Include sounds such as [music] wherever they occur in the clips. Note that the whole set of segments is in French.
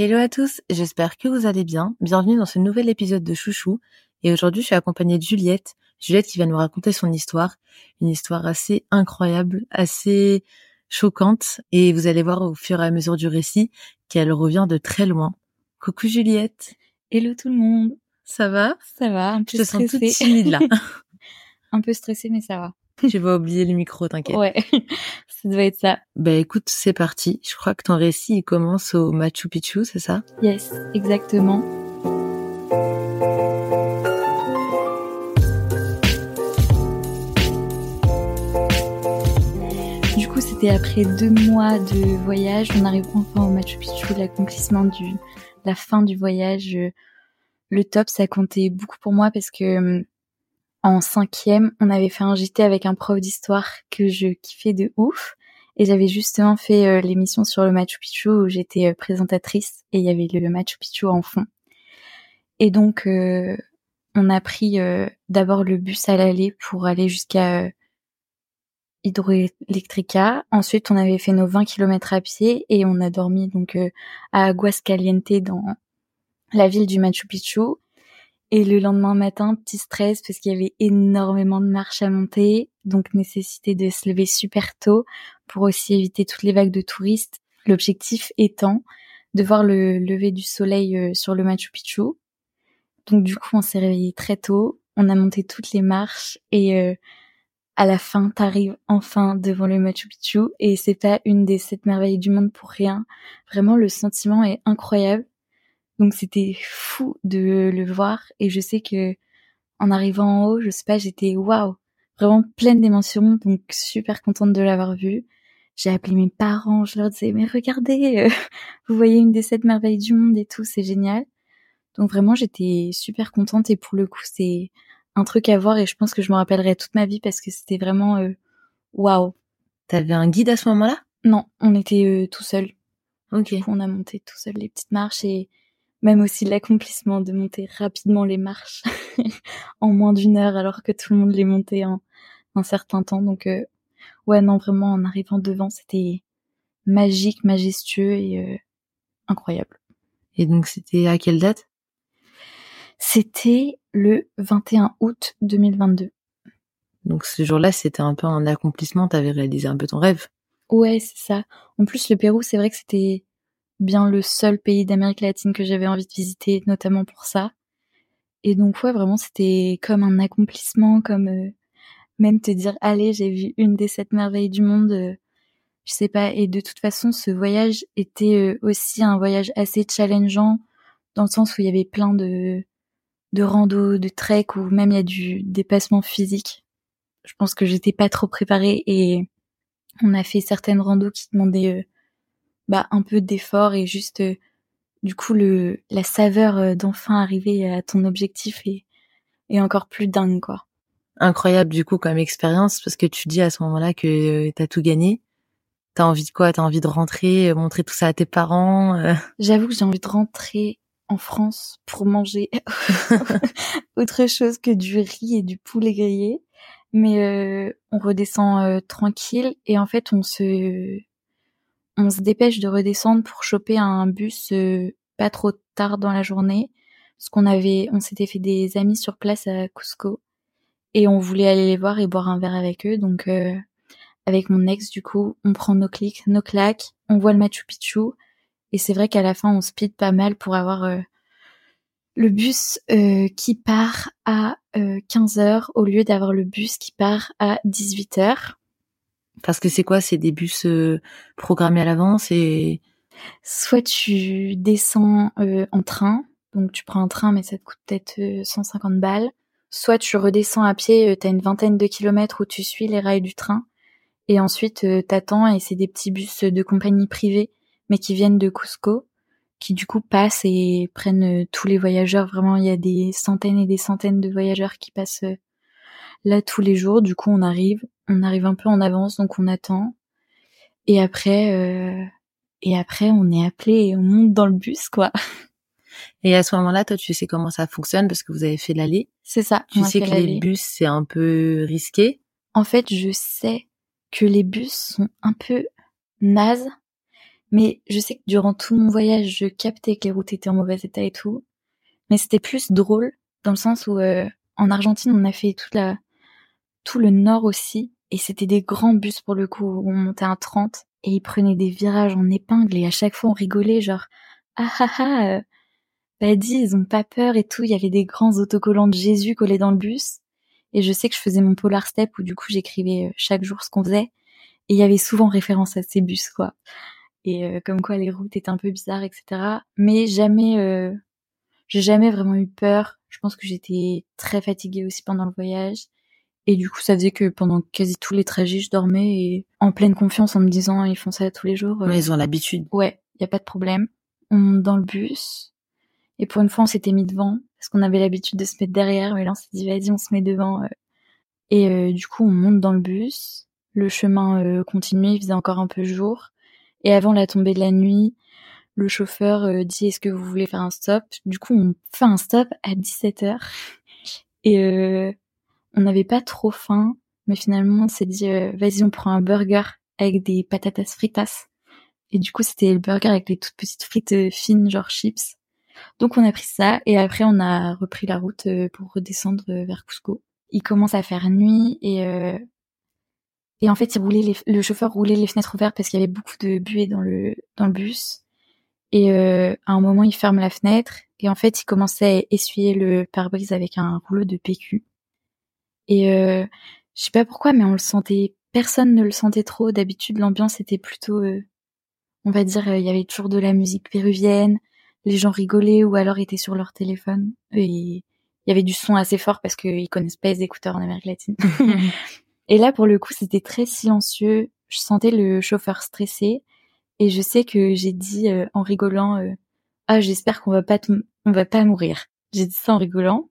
Hello à tous, j'espère que vous allez bien. Bienvenue dans ce nouvel épisode de Chouchou. Et aujourd'hui, je suis accompagnée de Juliette. Juliette qui va nous raconter son histoire. Une histoire assez incroyable, assez choquante. Et vous allez voir au fur et à mesure du récit qu'elle revient de très loin. Coucou Juliette. Hello tout le monde. Ça va? Ça va, un peu Je te sens toute timide là. [laughs] un peu stressée, mais ça va. Je vais oublier le micro, t'inquiète. Ouais, [laughs] ça doit être ça. Bah écoute, c'est parti. Je crois que ton récit il commence au Machu Picchu, c'est ça? Yes, exactement. Du coup, c'était après deux mois de voyage. On arrive enfin au Machu Picchu, l'accomplissement du, la fin du voyage. Le top, ça comptait beaucoup pour moi parce que en cinquième, on avait fait un JT avec un prof d'histoire que je kiffais de ouf. Et j'avais justement fait euh, l'émission sur le Machu Picchu où j'étais euh, présentatrice et il y avait le Machu Picchu en fond. Et donc, euh, on a pris d'abord le bus à l'aller pour aller jusqu'à Hydroelectrica. Ensuite, on avait fait nos 20 km à pied et on a dormi donc à Aguascaliente dans la ville du Machu Picchu. Et le lendemain matin, petit stress parce qu'il y avait énormément de marches à monter, donc nécessité de se lever super tôt pour aussi éviter toutes les vagues de touristes. L'objectif étant de voir le lever du soleil euh, sur le Machu Picchu. Donc du coup, on s'est réveillé très tôt, on a monté toutes les marches et euh, à la fin, t'arrives enfin devant le Machu Picchu et c'est pas une des sept merveilles du monde pour rien. Vraiment, le sentiment est incroyable. Donc c'était fou de le voir et je sais que en arrivant en haut, je sais pas, j'étais waouh, vraiment pleine d'émotions, donc super contente de l'avoir vu. J'ai appelé mes parents, je leur disais mais regardez, euh, [laughs] vous voyez une des sept merveilles du monde et tout, c'est génial. Donc vraiment j'étais super contente et pour le coup c'est un truc à voir et je pense que je me rappellerai toute ma vie parce que c'était vraiment euh, waouh. T'avais un guide à ce moment-là? Non, on était euh, tout seul. Ok. Du coup, on a monté tout seul les petites marches et même aussi l'accomplissement de monter rapidement les marches [laughs] en moins d'une heure alors que tout le monde les montait en un certain temps. Donc euh, ouais non vraiment en arrivant devant c'était magique, majestueux et euh, incroyable. Et donc c'était à quelle date? C'était le 21 août 2022. Donc ce jour-là c'était un peu un accomplissement, t'avais réalisé un peu ton rêve. Ouais c'est ça. En plus le Pérou c'est vrai que c'était bien le seul pays d'Amérique latine que j'avais envie de visiter, notamment pour ça. Et donc ouais, vraiment c'était comme un accomplissement, comme euh, même te dire allez j'ai vu une des sept merveilles du monde. Euh, je sais pas. Et de toute façon, ce voyage était euh, aussi un voyage assez challengeant dans le sens où il y avait plein de de rando, de trek ou même il y a du dépassement physique. Je pense que j'étais pas trop préparée et on a fait certaines randos qui demandaient bah un peu d'effort et juste euh, du coup le la saveur euh, d'enfin arriver à ton objectif est, est encore plus dingue quoi. Incroyable du coup comme expérience parce que tu dis à ce moment-là que euh, t'as tout gagné. T'as envie de quoi? T'as envie de rentrer, montrer tout ça à tes parents [laughs] J'avoue que j'ai envie de rentrer en France pour manger [laughs] autre chose que du riz et du poulet grillé. Mais on redescend tranquille et en fait on se on se dépêche de redescendre pour choper un bus euh, pas trop tard dans la journée. Parce qu'on avait on s'était fait des amis sur place à Cusco. Et on voulait aller les voir et boire un verre avec eux. Donc euh, avec mon ex du coup on prend nos clics nos claques on voit le Machu Picchu. Et c'est vrai qu'à la fin on speed pas mal pour avoir euh, le bus qui part à 15h au lieu d'avoir le bus qui part à 18h parce que c'est quoi C'est des bus euh, programmés à l'avance et soit tu descends euh, en train, donc tu prends un train mais ça te coûte peut-être 150 euh, balles. Soit tu redescends à pied, t'as une vingtaine de kilomètres où tu suis les rails du train et ensuite t'attends et c'est des petits bus de compagnie privée mais qui viennent de Cusco qui du coup passent et prennent tous les voyageurs. Vraiment, il y a des centaines et des centaines de voyageurs qui passent là tous les jours. Du coup, on arrive, on arrive un peu en avance, donc on attend. Et après, euh, et après, on est appelé et on monte dans le bus, quoi. [laughs] Et à ce moment-là, toi, tu sais comment ça fonctionne parce que vous avez fait l'aller. C'est ça. Tu sais que les bus, c'est un peu risqué. En fait, je sais que les bus sont un peu nazes, Mais je sais que durant tout mon voyage, je captais que les routes étaient en mauvais état et tout. Mais c'était plus drôle dans le sens où euh, en Argentine, on a fait toute la tout le nord aussi et c'était des grands bus pour le coup où on montait un 30 et ils prenaient des virages en épingle et à chaque fois on rigolait genre ah ah ah euh, bah ils ont pas peur et tout il y avait des grands autocollants de Jésus collés dans le bus et je sais que je faisais mon polar step où du coup j'écrivais euh, chaque jour ce qu'on faisait et il y avait souvent référence à ces bus quoi. Et euh, comme quoi les routes étaient un peu bizarres etc mais jamais euh, j'ai jamais vraiment eu peur. Je pense que j'étais très fatiguée aussi pendant le voyage et du coup, ça faisait que pendant quasi tous les trajets, je dormais et en pleine confiance en me disant, ils font ça tous les jours. Mais ils ont l'habitude. Ouais, y a pas de problème. On monte dans le bus. Et pour une fois, on s'était mis devant parce qu'on avait l'habitude de se mettre derrière. Mais là, on s'est dit, vas-y, on se met devant. Et euh, du coup, on monte dans le bus. Le chemin euh, continuait, il faisait encore un peu jour. Et avant la tombée de la nuit, le chauffeur euh, dit, est-ce que vous voulez faire un stop? Du coup, on fait un stop à 17h. [laughs] Et on n'avait pas trop faim, mais finalement on s'est dit euh, vas-y on prend un burger avec des patatas fritas. Et du coup c'était le burger avec les toutes petites frites euh, fines genre chips. Donc on a pris ça et après on a repris la route euh, pour redescendre vers Cusco. Il commence à faire nuit et et en fait il roulait le chauffeur roulait les fenêtres ouvertes parce qu'il y avait beaucoup de buée dans le dans le bus. Et à un moment il ferme la fenêtre et en fait il commençait à essuyer le pare-brise avec un rouleau de PQ. Et euh, je sais pas pourquoi, mais on le sentait. Personne ne le sentait trop. D'habitude, l'ambiance était plutôt, euh, on va dire, euh, il y avait toujours de la musique péruvienne. Les gens rigolaient ou alors étaient sur leur téléphone. Et il y avait du son assez fort parce qu'ils connaissent pas les écouteurs en Amérique latine. [laughs] et là, pour le coup, c'était très silencieux. Je sentais le chauffeur stressé. Et je sais que j'ai dit en rigolant, ah j'espère qu'on va pas on va pas mourir. J'ai dit ça en rigolant.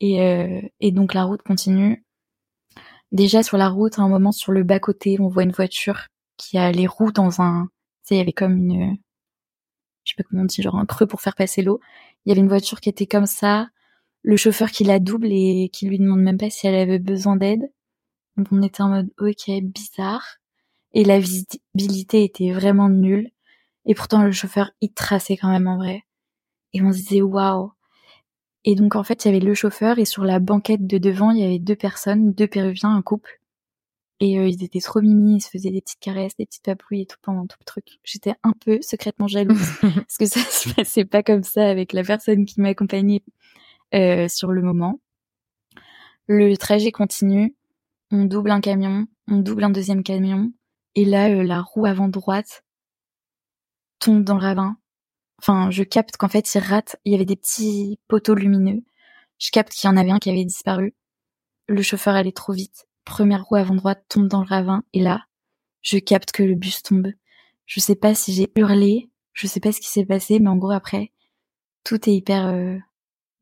Et, euh, et donc la route continue. Déjà sur la route, à un moment sur le bas côté, on voit une voiture qui a les roues dans un, tu sais, il y avait comme une, je sais pas comment on dit, genre un creux pour faire passer l'eau. Il y avait une voiture qui était comme ça, le chauffeur qui la double et qui lui demande même pas si elle avait besoin d'aide. Donc on était en mode ok bizarre et la visibilité était vraiment nulle et pourtant le chauffeur il traçait quand même en vrai et on se disait waouh et donc en fait, il y avait le chauffeur et sur la banquette de devant, il y avait deux personnes, deux Péruviens, un couple. Et euh, ils étaient trop mimi, ils se faisaient des petites caresses, des petites papouilles et tout pendant tout le truc. J'étais un peu secrètement jalouse [laughs] parce que ça [laughs] se passait pas comme ça avec la personne qui m'accompagnait euh, sur le moment. Le trajet continue, on double un camion, on double un deuxième camion, et là euh, la roue avant droite tombe dans le ravin Enfin, je capte qu'en fait, il rate. Il y avait des petits poteaux lumineux. Je capte qu'il y en avait un qui avait disparu. Le chauffeur allait trop vite. Première roue avant droite tombe dans le ravin. Et là, je capte que le bus tombe. Je sais pas si j'ai hurlé. Je sais pas ce qui s'est passé, mais en gros après, tout est hyper, euh,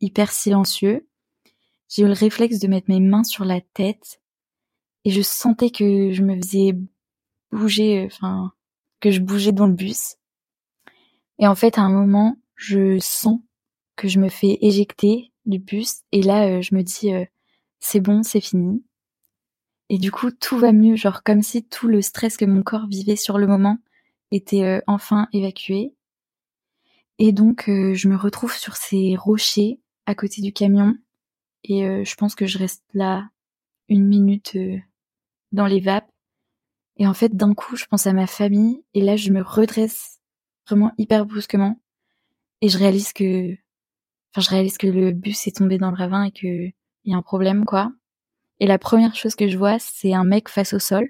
hyper silencieux. J'ai eu le réflexe de mettre mes mains sur la tête et je sentais que je me faisais bouger, euh, enfin, que je bougeais dans le bus. Et en fait, à un moment, je sens que je me fais éjecter du bus. Et là, euh, je me dis, euh, c'est bon, c'est fini. Et du coup, tout va mieux, genre comme si tout le stress que mon corps vivait sur le moment était euh, enfin évacué. Et donc, je me retrouve sur ces rochers à côté du camion. Et je pense que je reste là une minute dans les vapes. Et en fait, d'un coup, je pense à ma famille. Et là, je me redresse vraiment hyper brusquement. Et je réalise que, enfin, je réalise que le bus est tombé dans le ravin et que il y a un problème, quoi. Et la première chose que je vois, c'est un mec face au sol.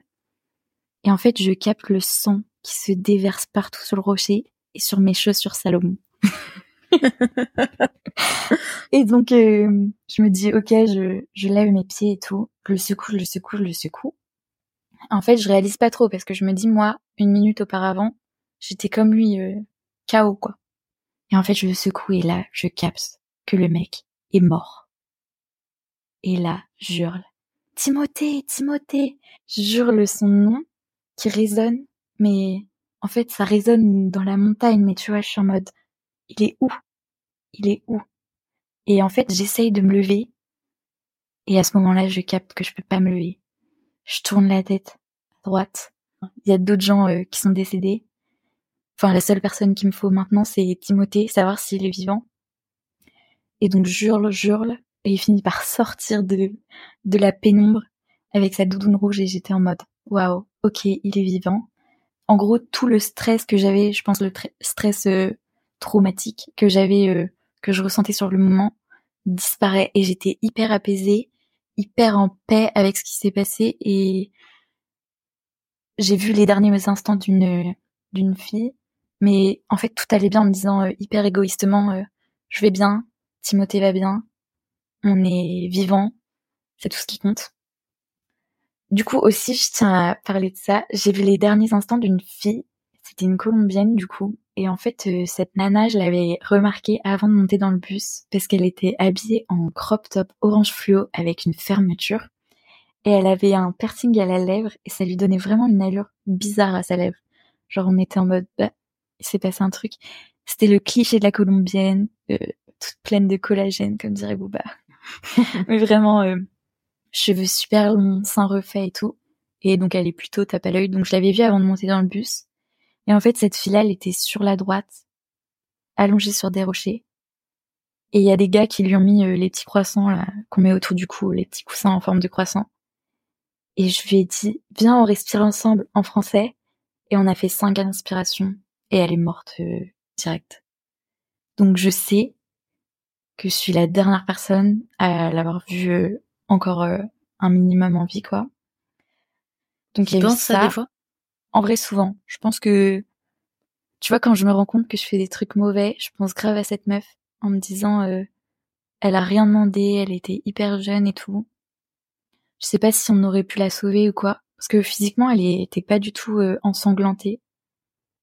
Et en fait, je capte le sang qui se déverse partout sur le rocher et sur mes chaussures Salomon. [laughs] et donc, euh, je me dis, ok, je, je lève mes pieds et tout. Je le secoue, je le secoue, je le secoue. En fait, je réalise pas trop parce que je me dis, moi, une minute auparavant, J'étais comme lui, euh, quoi. Et en fait, je le secoue et là, je capte que le mec est mort. Et là, j'hurle. Timothée, Timothée! J'hurle son nom qui résonne, mais en fait, ça résonne dans la montagne, mais tu vois, je suis en mode, il est où? Il est où? Et en fait, j'essaye de me lever. Et à ce moment-là, je capte que je peux pas me lever. Je tourne la tête à droite. Il y a d'autres gens euh, qui sont décédés enfin la seule personne qu'il me faut maintenant, c'est Timothée, savoir s'il est vivant. Et donc j'hurle, j'hurle, et il finit par sortir de de la pénombre avec sa doudoune rouge et j'étais en mode waouh, ok, il est vivant. En gros, tout le stress que j'avais, je pense le stress euh, traumatique que j'avais, euh, que je ressentais sur le moment, disparaît et j'étais hyper apaisée, hyper en paix avec ce qui s'est passé et j'ai vu les derniers instants d'une d'une fille, mais en fait tout allait bien en me disant euh, hyper égoïstement, je vais bien, Timothée va bien, on est vivant, c'est tout ce qui compte. Du coup aussi, je tiens à parler de ça. J'ai vu les derniers instants d'une fille. C'était une colombienne du coup. Et en fait, euh, cette nana, je l'avais remarquée avant de monter dans le bus parce qu'elle était habillée en crop top orange fluo avec une fermeture. Et elle avait un piercing à la lèvre et ça lui donnait vraiment une allure bizarre à sa lèvre. Genre on était en mode, bah, il s'est passé un truc. C'était le cliché de la colombienne, euh, toute pleine de collagène, comme dirait Booba. [laughs] Mais vraiment, euh, cheveux super longs, seins refaits et tout. Et donc elle est plutôt tape à l'œil. Donc je l'avais vue avant de monter dans le bus. Et en fait, cette fille-là, elle était sur la droite, allongée sur des rochers. Et il y a des gars qui lui ont mis euh, les petits croissants là qu'on met autour du cou, les petits coussins en forme de croissant. Et je lui ai dit, viens, on respire ensemble en français. Et on a fait cinq inspirations. Et elle est morte euh, direct. Donc je sais que je suis la dernière personne à l'avoir vue euh, encore euh, un minimum en vie, quoi. Donc il y a eu ça. Des fois? En vrai, souvent. Je pense que, tu vois, quand je me rends compte que je fais des trucs mauvais, je pense grave à cette meuf en me disant, euh, elle a rien demandé, elle était hyper jeune et tout. Je sais pas si on aurait pu la sauver ou quoi, parce que physiquement, elle était pas du tout euh, ensanglantée.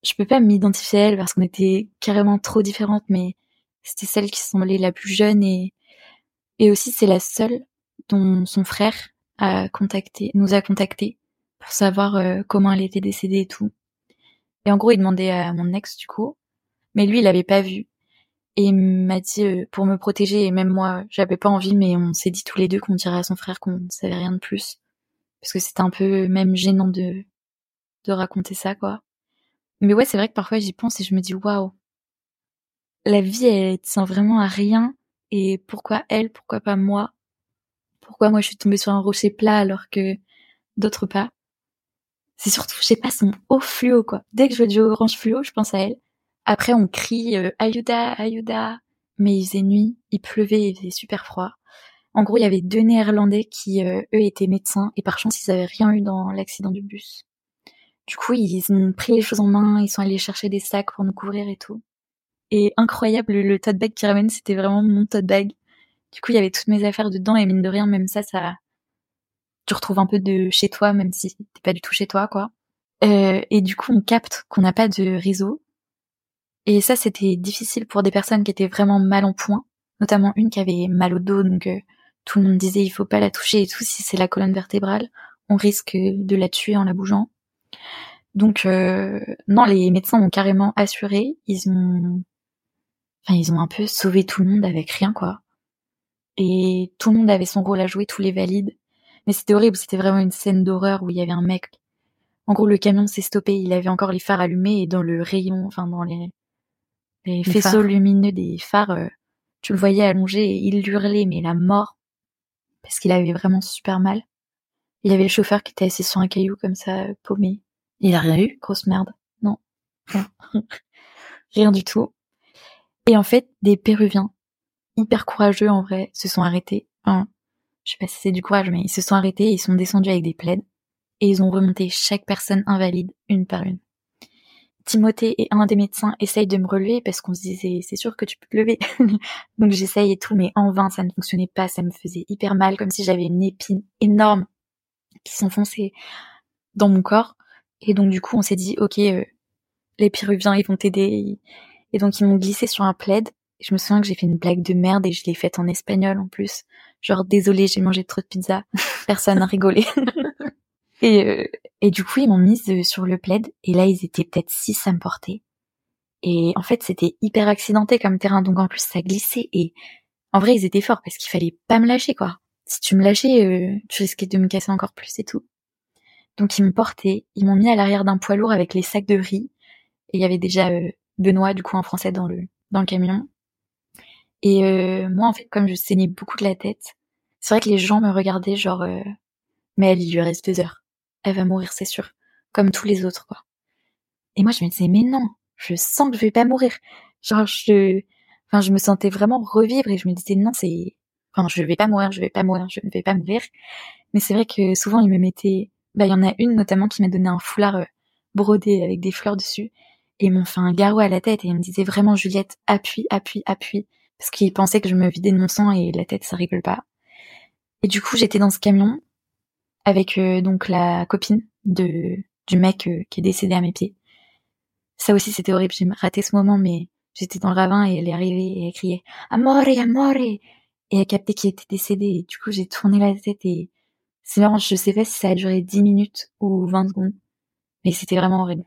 Je peux pas m'identifier à elle parce qu'on était carrément trop différentes, mais c'était celle qui semblait la plus jeune et et aussi c'est la seule dont son frère a contacté, nous a contacté pour savoir euh, comment elle était décédée et tout. Et en gros, il demandait à mon ex du coup, mais lui, il l'avait pas vu. Et m'a dit euh, pour me protéger et même moi, j'avais pas envie, mais on s'est dit tous les deux qu'on dirait à son frère qu'on savait rien de plus, parce que c'était un peu même gênant de de raconter ça quoi. Mais ouais, c'est vrai que parfois j'y pense et je me dis waouh, la vie elle tient vraiment à rien et pourquoi elle, pourquoi pas moi? Pourquoi moi je suis tombée sur un rocher plat alors que d'autres pas? C'est surtout, je sais pas, son haut fluo, quoi. Dès que je vois du orange fluo, je pense à elle. Après, on crie euh, Ayuda, Ayuda. Mais il faisait nuit, il pleuvait, il faisait super froid. En gros, il y avait deux Néerlandais qui, euh, eux, étaient médecins et par chance, ils avaient rien eu dans l'accident du bus. Du coup, ils ont pris les choses en main, ils sont allés chercher des sacs pour nous couvrir et tout. Et incroyable, le tote bag qui ramène, c'était vraiment mon tote bag. Du coup, il y avait toutes mes affaires dedans et mine de rien, même ça, ça, tu retrouves un peu de chez toi, même si t'es pas du tout chez toi, quoi. Euh, et du coup, on capte qu'on n'a pas de réseau. Et ça, c'était difficile pour des personnes qui étaient vraiment mal en point, notamment une qui avait mal au dos, donc euh, tout le monde disait il faut pas la toucher et tout. Si c'est la colonne vertébrale, on risque de la tuer en la bougeant. Donc euh, non, les médecins ont carrément assuré, ils ont, enfin ils ont un peu sauvé tout le monde avec rien quoi et tout le monde avait son rôle à jouer, tous les valides. Mais c'était horrible, c'était vraiment une scène d'horreur où il y avait un mec. En gros, le camion s'est stoppé, il avait encore les phares allumés et dans le rayon, enfin dans les, les, faisceaux lumineux des phares, euh, tu le voyais allongé et il hurlait, mais la mort, parce qu'il avait vraiment super mal. Il y avait le chauffeur qui était assis sur un caillou comme ça, paumé. Il a rien eu? Grosse merde. Non. [laughs] rien du tout. Et en fait, des Péruviens hyper courageux en vrai, se sont arrêtés. Enfin, je sais pas si c'est du courage, mais ils se sont arrêtés, ils sont descendus avec des plaides et ils ont remonté chaque personne invalide une par une. Timothée et un des médecins essayent de me relever parce qu'on se disait c'est sûr que tu peux te lever. [laughs] donc j'essaye et tout, mais en vain ça ne fonctionnait pas, ça me faisait hyper mal, comme si j'avais une épine énorme qui s'enfonçait dans mon corps. Et donc du coup on s'est dit ok euh, les Péruviens ils vont t'aider. Et donc ils m'ont glissé sur un plaid je me souviens que j'ai fait une blague de merde et je l'ai faite en espagnol en plus. Genre, désolé, j'ai mangé trop de pizza. [laughs] Personne n'a rigolé. [laughs] et, euh, et du coup, ils m'ont mise euh, sur le plaid. Et là, ils étaient peut-être six à me porter. Et en fait, c'était hyper accidenté comme terrain. Donc en plus, ça glissait. Et en vrai, ils étaient forts parce qu'il fallait pas me lâcher, quoi. Si tu me lâchais, euh, tu risquais de me casser encore plus et tout. Donc ils m'ont porté. Ils m'ont mis à l'arrière d'un poids lourd avec les sacs de riz. Et il y avait déjà Benoît, du coup, en français dans le, dans le camion. Et moi, en fait, comme je saignais beaucoup de la tête, c'est vrai que les gens me regardaient genre, mais elle, il lui reste deux heures. Elle va mourir, c'est sûr. Comme tous les autres, quoi. Et moi, je me disais, mais non, je sens que je vais pas mourir. Genre, je, enfin, je me sentais vraiment revivre et je me disais, non, c'est, enfin, je vais pas mourir, je vais pas mourir, je ne vais pas mourir. Mais c'est vrai que souvent, ils me mettaient, bah, il y en a une notamment qui m'a donné un foulard euh, brodé avec des fleurs dessus et m'ont fait un garrot à la tête et ils me disaient vraiment, Juliette, appuie, appuie, appuie. Parce qu'ils pensaient que je me vidais de mon sang et la tête, ça rigole pas. Et du coup, j'étais dans ce camion avec euh, donc la copine de du mec euh, qui est décédé à mes pieds. Ça aussi, c'était horrible. J'ai raté ce moment, mais j'étais dans le ravin et elle est arrivée et elle criait Amore, amore Et a capté qu'il était décédé. Et du coup, j'ai tourné la tête et c'est marrant, je sais pas si ça a duré 10 minutes ou 20 secondes. Mais c'était vraiment horrible.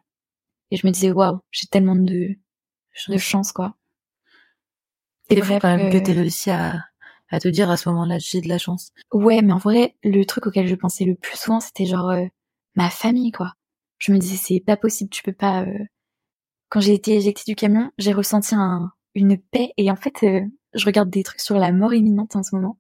Et je me disais, waouh, j'ai tellement de, de chance, quoi. Et vrai quand même que, que t'aies réussi à, à te dire à ce moment-là, j'ai de la chance. Ouais, mais en vrai, le truc auquel je pensais le plus souvent, c'était genre euh, ma famille, quoi. Je me disais, c'est pas possible, tu peux pas, euh, quand j'ai été éjectée du camion, j'ai ressenti un, une paix et en fait, euh, je regarde des trucs sur la mort imminente en ce moment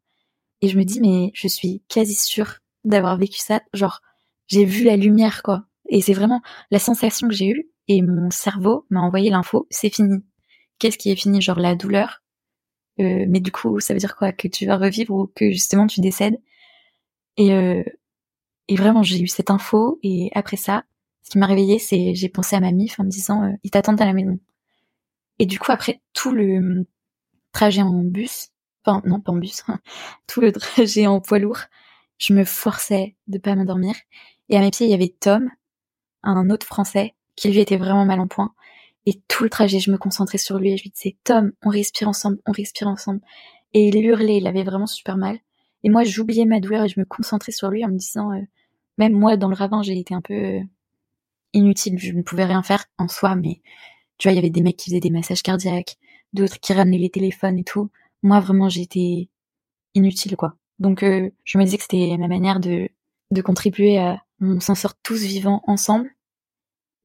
et je me dis mais je suis quasi sûre d'avoir vécu ça, genre j'ai vu la lumière quoi. Et c'est vraiment la sensation que j'ai eue et mon cerveau m'a envoyé l'info, c'est fini. Qu'est-ce qui est fini? Genre la douleur. Euh, mais du coup, ça veut dire quoi? Que tu vas revivre ou que justement tu décèdes Et euh, et vraiment, j'ai eu cette info et après ça, ce qui m'a réveillée, c'est j'ai pensé à ma mif en me disant euh, ils t'attendent à la maison. Et du coup après tout le trajet en bus, enfin non pas en bus, [laughs] tout le trajet en poids lourd, je me forçais de pas m'endormir. Et à mes pieds il y avait Tom, un autre Français qui lui était vraiment mal en point. Et tout le trajet je me concentrais sur lui et je lui disais Tom, on respire ensemble, on respire ensemble. Et il hurlait, il avait vraiment super mal. Et moi j'oubliais ma douleur et je me concentrais sur lui en me disant euh, même moi dans le ravin j'ai été un peu euh, inutile. Je ne pouvais rien faire en soi, mais tu vois, il y avait des mecs qui faisaient des massages cardiaques, d'autres qui ramenaient les téléphones et tout. Moi, vraiment, j'étais inutile, quoi. Donc, euh, je me disais que c'était ma manière de, de contribuer à, on s'en sort tous vivants ensemble.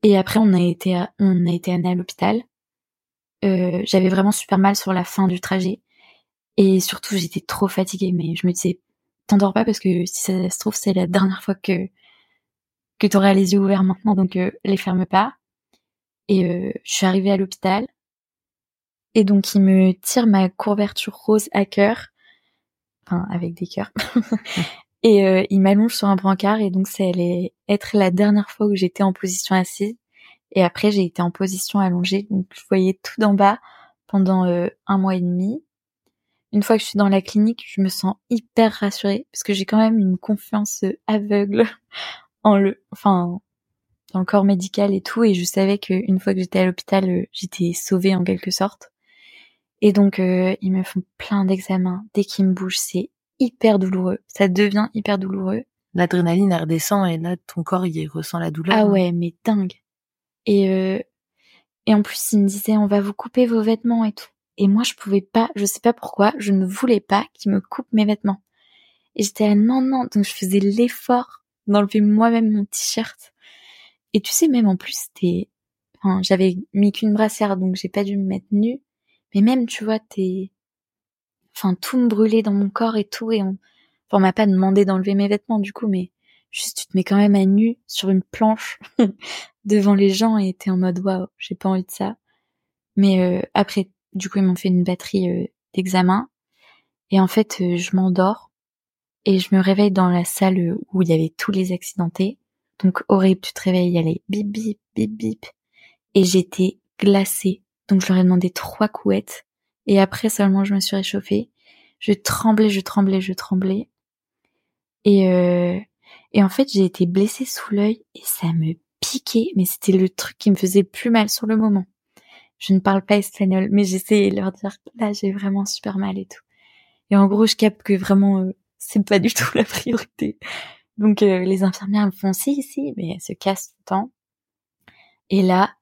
Et après, on a été, à, on a été amené à l'hôpital. Euh, j'avais vraiment super mal sur la fin du trajet. Et surtout, j'étais trop fatiguée, mais je me disais, t'endors pas parce que si ça se trouve, c'est la dernière fois que, que tu aurais les yeux ouverts maintenant, donc euh, les ferme pas. Et euh, je suis arrivée à l'hôpital. Et donc il me tire ma couverture rose à cœur, enfin avec des cœurs. [laughs] et euh, il m'allonge sur un brancard et donc c'est allait être la dernière fois où j'étais en position assise. Et après j'ai été en position allongée, donc je voyais tout d'en bas pendant un mois et demi. Une fois que je suis dans la clinique, je me sens hyper rassurée parce que j'ai quand même une confiance aveugle [laughs] le, enfin, dans le corps médical et tout, et je savais qu'une fois que j'étais à l'hôpital, euh, j'étais sauvée en quelque sorte. Et donc, euh, ils me font plein d'examens. Dès qu'ils me bougent, c'est hyper douloureux. Ça devient hyper douloureux. L'adrénaline, elle redescend et là, ton corps, il ressent la douleur. Ah hein. ouais, mais dingue. Et, euh, et en plus, ils me disaient, on va vous couper vos vêtements et tout. Et moi, je pouvais pas, je sais pas pourquoi, je ne voulais pas qu'ils me coupent mes vêtements. Et j'étais à non, non, donc je faisais l'effort d'enlever moi-même mon t-shirt. Et tu sais, même en plus, c'était, enfin, j'avais mis qu'une brassière, donc j'ai pas dû me mettre nue. Mais même, tu vois, t'es, enfin, tout me brûlait dans mon corps et tout, et on, enfin, m'a pas demandé d'enlever mes vêtements, du coup, mais juste, tu te mets quand même à nu sur une planche [laughs] devant les gens et t'es en mode, waouh, j'ai pas envie de ça. Mais euh, après, du coup, ils m'ont fait une batterie euh, d'examen. Et en fait, euh, je m'endors et je me réveille dans la salle où il y avait tous les accidentés. Donc horrible, tu te réveilles, il y allait bip bip bip bip et j'étais glacée. Donc je leur ai demandé trois couettes et après seulement je me suis réchauffée. Je tremblais, je tremblais, je tremblais. Et euh, et en fait j'ai été blessée sous l'œil et ça me piquait, mais c'était le truc qui me faisait le plus mal sur le moment. Je ne parle pas espagnol, mais j'essayais de leur dire là j'ai vraiment super mal et tout. Et en gros je capte que vraiment euh, c'est pas du tout la priorité. Donc euh, les infirmières me font si si, mais elles se cassent tout le temps. Et là,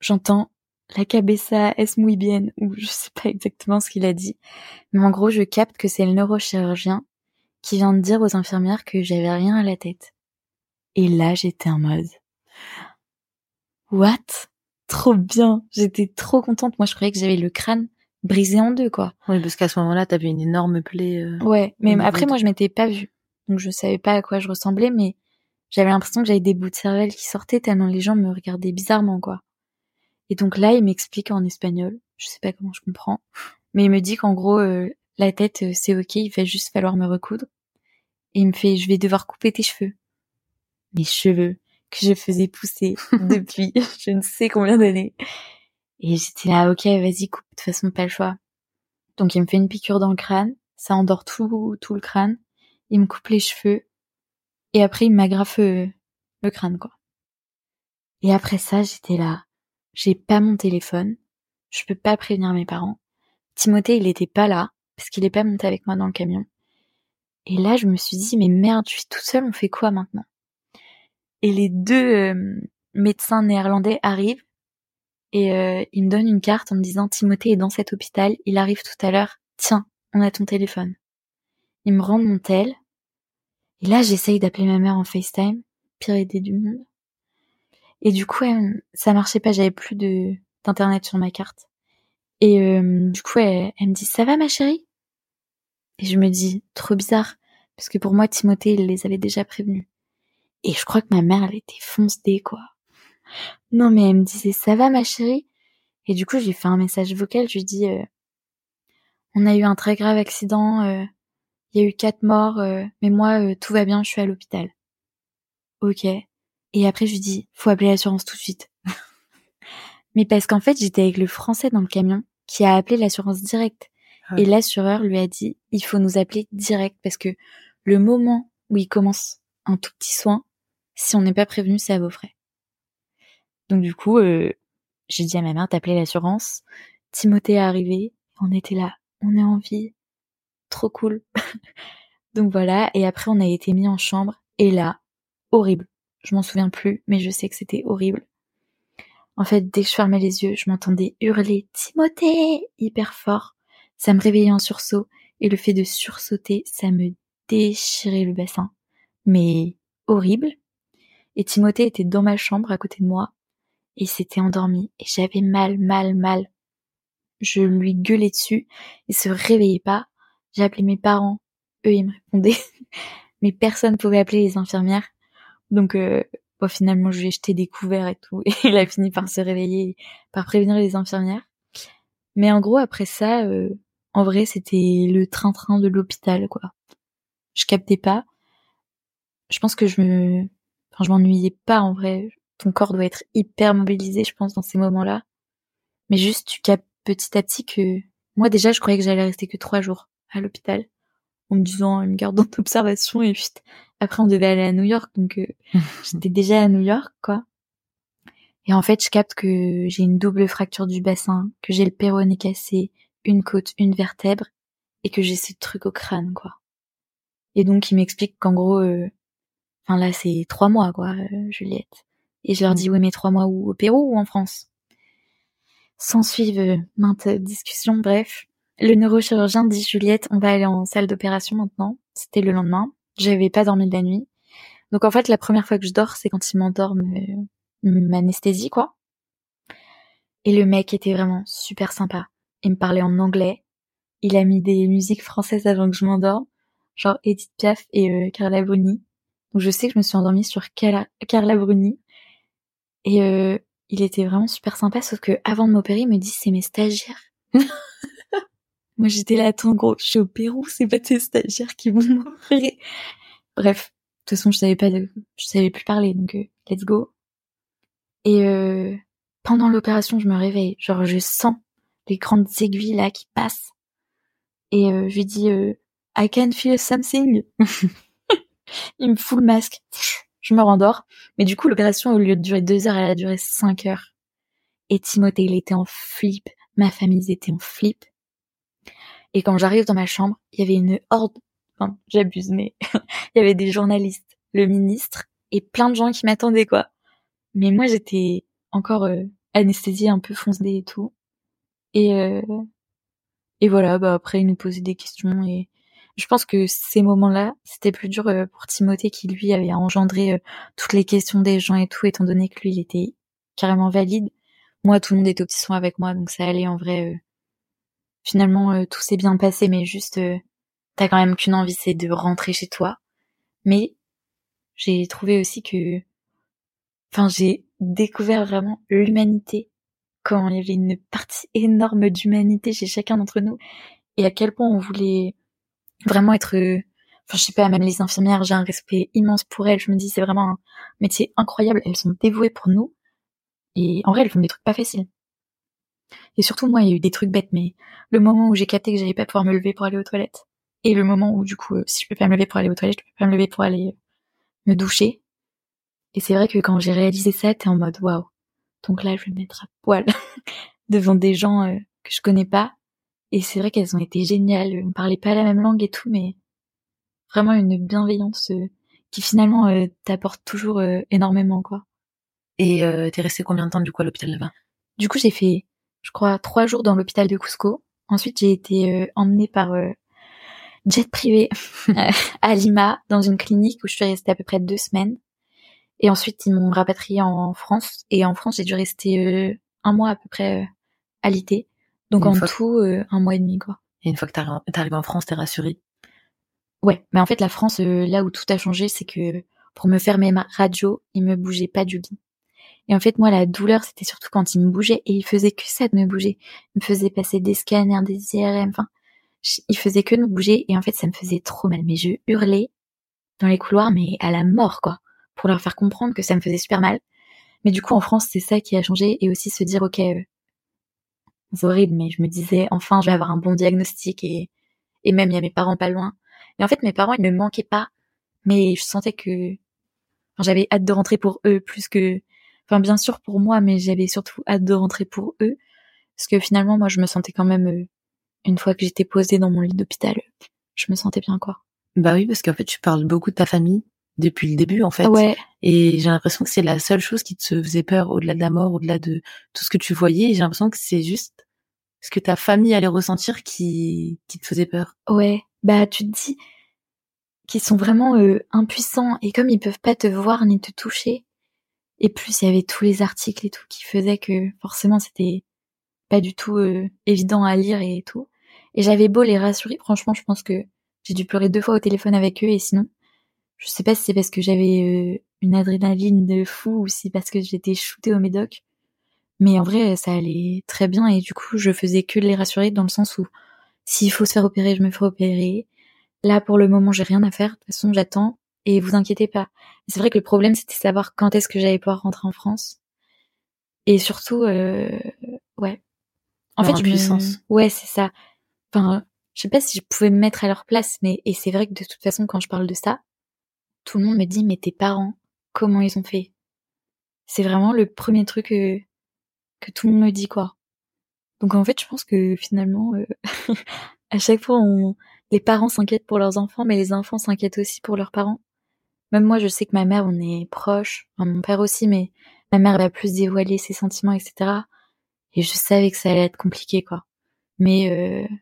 j'entends la cabeza es muy bien ou je sais pas exactement ce qu'il a dit, mais en gros je capte que c'est le neurochirurgien qui vient de dire aux infirmières que j'avais rien à la tête. Et là j'étais en mode what? Trop bien. J'étais trop contente. Moi, je croyais que j'avais le crâne brisé en deux, quoi. Oui, parce qu'à ce moment-là, t'avais une énorme plaie. euh, Ouais, mais après, moi, je m'étais pas vue. Donc, je savais pas à quoi je ressemblais, mais j'avais l'impression que j'avais des bouts de cervelle qui sortaient tellement les gens me regardaient bizarrement, quoi. Et donc là, il m'explique en espagnol. Je sais pas comment je comprends. Mais il me dit qu'en gros, euh, la tête, euh, c'est ok, il va juste falloir me recoudre. Et il me fait, je vais devoir couper tes cheveux. Mes cheveux que je faisais pousser [laughs] depuis [laughs] je ne sais combien d'années. Et j'étais là, ok, vas-y, coupe, de toute façon, pas le choix. Donc il me fait une piqûre dans le crâne, ça endort tout, tout le crâne, il me coupe les cheveux, et après il m'agrafe euh, le crâne, quoi. Et après ça, j'étais là, j'ai pas mon téléphone, je peux pas prévenir mes parents. Timothée, il était pas là, parce qu'il est pas monté avec moi dans le camion. Et là, je me suis dit, mais merde, je suis toute seule, on fait quoi maintenant? Et les deux euh, médecins néerlandais arrivent, et euh, ils me donnent une carte en me disant, Timothée est dans cet hôpital, il arrive tout à l'heure, tiens, on a ton téléphone. Ils me rendent mon tel, et là, j'essaye d'appeler ma mère en FaceTime, pire idée du monde. Et du coup, elle- ça marchait pas, j'avais plus de d'internet sur ma carte. Et euh, du coup, elle, me dit ça va ma chérie? Et je me dis trop bizarre parce que pour moi Timothée il les avait déjà prévenus. Et je crois que ma mère elle était fonce-dé quoi. Non mais elle me disait ça va ma chérie? Et du coup, j'ai fait un message vocal, je lui dis euh, on a eu un très grave accident, euh, il y a eu quatre morts, euh, mais moi euh, tout va bien, je suis à l'hôpital. Ok. Et après je lui dis faut appeler l'assurance tout de suite. [laughs] mais parce qu'en fait j'étais avec le français dans le camion qui a appelé l'assurance directe. Ah Et l'assureur lui a dit, il faut nous appeler direct parce que le moment où il commence un tout petit soin, si on n'est pas prévenu, c'est à vos frais. Donc du coup, euh, j'ai dit à ma mère d'appeler l'assurance. Timothée est arrivé, on était là, on est en vie, trop cool. [laughs] Donc voilà, et après on a été mis en chambre, et là, horrible. Je m'en souviens plus, mais je sais que c'était horrible. En fait, dès que je fermais les yeux, je m'entendais hurler Timothée hyper fort. Ça me réveillait en sursaut et le fait de sursauter, ça me déchirait le bassin. Mais horrible. Et Timothée était dans ma chambre à côté de moi et s'était endormi et j'avais mal, mal, mal. Je lui gueulais dessus, il se réveillait pas. Appelé mes parents, eux ils me répondaient, [laughs] mais personne pouvait appeler les infirmières. Donc euh, finalement je lui ai jeté des couverts et tout [laughs] et il a fini par se réveiller, par prévenir les infirmières. Mais en gros après ça, euh, en vrai c'était le train-train de l'hôpital quoi. Je captais pas. Je pense que je me, enfin je m'ennuyais pas en vrai. Ton corps doit être hyper mobilisé je pense dans ces moments-là. Mais juste tu captes petit à petit que moi déjà je croyais que j'allais rester que trois jours à l'hôpital en me disant une garde [laughs] d'observation et puis après on devait aller à New York donc euh, [laughs] j'étais déjà à New York quoi. Et en fait je capte que j'ai une double fracture du bassin, que j'ai le péroné cassé, une côte, une vertèbre et que j'ai ce truc au crâne quoi. Et donc il m'explique qu'en gros, euh, enfin là c'est trois mois quoi, euh, Juliette. Et je leur dis oui mais trois mois où au Pérou ou en France? S'en suivent euh, maintes discussions, bref. Le neurochirurgien dit Juliette, on va aller en salle d'opération maintenant. C'était le lendemain. J'avais pas dormi de la nuit. Donc en fait, la première fois que je dors, c'est quand il m'endorme euh, m'anesthésie, quoi. Et le mec était vraiment super sympa. Il me parlait en anglais. Il a mis des musiques françaises avant que je m'endorme. Genre Edith Piaf et euh, Carla Bruni. Donc je sais que je me suis endormie sur Carla, Carla Bruni. Et euh, il était vraiment super sympa, sauf que avant de m'opérer, il me dit c'est mes stagiaires. [laughs] Moi j'étais là, attends gros, je suis au Pérou, c'est pas tes stagiaires qui vont [laughs] m'opérer. Bref, de toute façon je savais pas, je savais plus parler, donc euh, let's go. Et euh, pendant l'opération, je me réveille, genre je sens les grandes aiguilles là qui passent. Et euh, je lui dis euh, I can feel something. [laughs] il me fout le masque, je me rendors. Mais du coup, l'opération, au lieu de durer deux heures, elle a duré cinq heures. Et Timothée, il était en flip. Ma famille, ils étaient en flip. Et quand j'arrive dans ma chambre, il y avait une horde, enfin, j'abuse, mais [laughs] il y avait des journalistes, le ministre, et plein de gens qui m'attendaient, quoi. Mais moi, j'étais encore euh, un peu foncée et tout. Et, euh, et voilà, bah après, ils nous posaient des questions et je pense que ces moments-là, c'était plus dur euh, pour Timothée qui, lui, avait engendré euh, toutes les questions des gens et tout, étant donné que lui, il était carrément valide. moi, tout le monde était au petit soin avec moi, donc ça allait en vrai. Finalement, tout s'est bien passé, mais juste, t'as quand même qu'une envie, c'est de rentrer chez toi. Mais j'ai trouvé aussi que, enfin, j'ai découvert vraiment l'humanité quand il y avait une partie énorme d'humanité chez chacun d'entre nous et à quel point on voulait vraiment être enfin je sais pas même les infirmières j'ai un respect immense pour elles. Je me dis c'est vraiment un métier incroyable. Elles sont dévouées pour nous et en vrai elles font des trucs pas faciles et surtout moi il y a eu des trucs bêtes mais le moment où j'ai capté que j'allais pas pouvoir me lever pour aller aux toilettes et le moment où du coup si je peux pas me lever pour aller aux toilettes je peux pas me lever pour aller me doucher et c'est vrai que quand j'ai réalisé ça t'es en mode waouh donc là, je vais me mettre à poil [laughs] devant des gens euh, que je connais pas. Et c'est vrai qu'elles ont été géniales. On parlait pas la même langue et tout, mais vraiment une bienveillance euh, qui finalement euh, t'apporte toujours énormément, quoi. Et t'es resté combien de temps du coup à l'hôpital là-bas? Du coup, j'ai fait, je crois, trois jours dans l'hôpital de Cusco. Ensuite, j'ai été emmenée par jet privé [laughs] à Lima dans une clinique où je suis restée à peu près deux semaines. Et ensuite, ils m'ont rapatrié en France. Et en France, j'ai dû rester euh, un mois à peu près euh, à l'été. Donc en tout, euh, un mois et demi, quoi. Et une fois que t'arrives en France, t'es rassurée? Ouais, mais en fait, la France, là où tout a changé, c'est que pour me faire mes radios, ils me bougeaient pas du lit. Et en fait, moi, la douleur, c'était surtout quand ils me bougeaient. Et ils faisaient que ça de me bouger. Ils me faisaient passer des scanners, des IRM, enfin... Ils faisaient que de me bouger. Et en fait, ça me faisait trop mal. Mais je hurlais dans les couloirs, mais à la mort, quoi pour leur faire comprendre que ça me faisait super mal. Mais du coup, en France, c'est ça qui a changé et aussi se dire, ok, euh, c'est horrible, mais je me disais, enfin, je vais avoir un bon diagnostic et, et même il y a mes parents pas loin. Et en fait, mes parents, ils me manquaient pas, mais je sentais que j'avais hâte de rentrer pour eux plus que, enfin, bien sûr pour moi, mais j'avais surtout hâte de rentrer pour eux. Parce que finalement, moi, je me sentais quand même, euh, une fois que j'étais posée dans mon lit d'hôpital, je me sentais bien, quoi. Bah oui, parce qu'en fait, tu parles beaucoup de ta famille depuis le début en fait. Ouais. Et j'ai l'impression que c'est la seule chose qui te faisait peur au-delà de la mort, au-delà de tout ce que tu voyais. J'ai l'impression que c'est juste ce que ta famille allait ressentir qui qui te faisait peur. Ouais. Bah tu te dis qu'ils sont vraiment euh, impuissants et comme ils peuvent pas te voir ni te toucher. Et plus il y avait tous les articles et tout qui faisaient que forcément c'était pas du tout euh, évident à lire et tout. Et j'avais beau les rassurer, franchement je pense que j'ai dû pleurer deux fois au téléphone avec eux et sinon je sais pas si c'est parce que j'avais euh, une adrénaline de fou ou si parce que j'étais shootée au médoc. Mais en vrai, ça allait très bien et du coup, je faisais que les rassurer dans le sens où s'il faut se faire opérer, je me ferai opérer. Là, pour le moment, j'ai rien à faire. De toute façon, j'attends et vous inquiétez pas. C'est vrai que le problème, c'était savoir quand est-ce que j'allais pouvoir rentrer en France. Et surtout, euh, ouais. En fait, puissance. Ouais, c'est ça. Enfin, je sais pas si je pouvais me mettre à leur place, mais et c'est vrai que de toute façon, quand je parle de ça, tout le monde me dit mais tes parents, comment ils ont fait? C'est vraiment le premier truc que, que tout le monde me dit quoi. Donc en fait, je pense que finalement, euh, [laughs] à chaque fois, on, les parents s'inquiètent pour leurs enfants, mais les enfants s'inquiètent aussi pour leurs parents. Même moi, je sais que ma mère, on est proche, mon père aussi, mais ma mère va plus dévoiler ses sentiments, etc. Et je savais que ça allait être compliqué, quoi. Mais euh,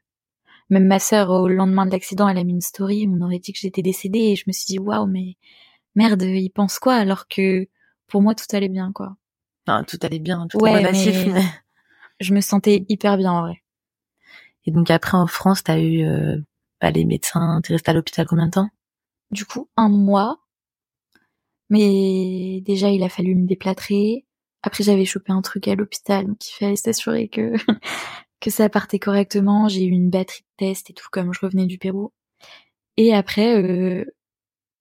même ma sœur, au lendemain de l'accident, elle a mis une story, on aurait dit que j'étais décédée, et je me suis dit, waouh, mais merde, il pense quoi alors que pour moi, tout allait bien, quoi. Enfin, tout allait bien, tout ouais, relatif, mais... [laughs] Je me sentais hyper bien, en vrai. Et donc après, en France, t'as eu euh, bah, les médecins, t'es resté à l'hôpital combien de temps? Du coup, un mois. Mais déjà, il a fallu me déplâtrer. Après, j'avais chopé un truc à l'hôpital, donc il fallait s'assurer que [laughs] que ça partait correctement. J'ai eu une batterie de test et tout comme je revenais du Pérou. Et après, euh,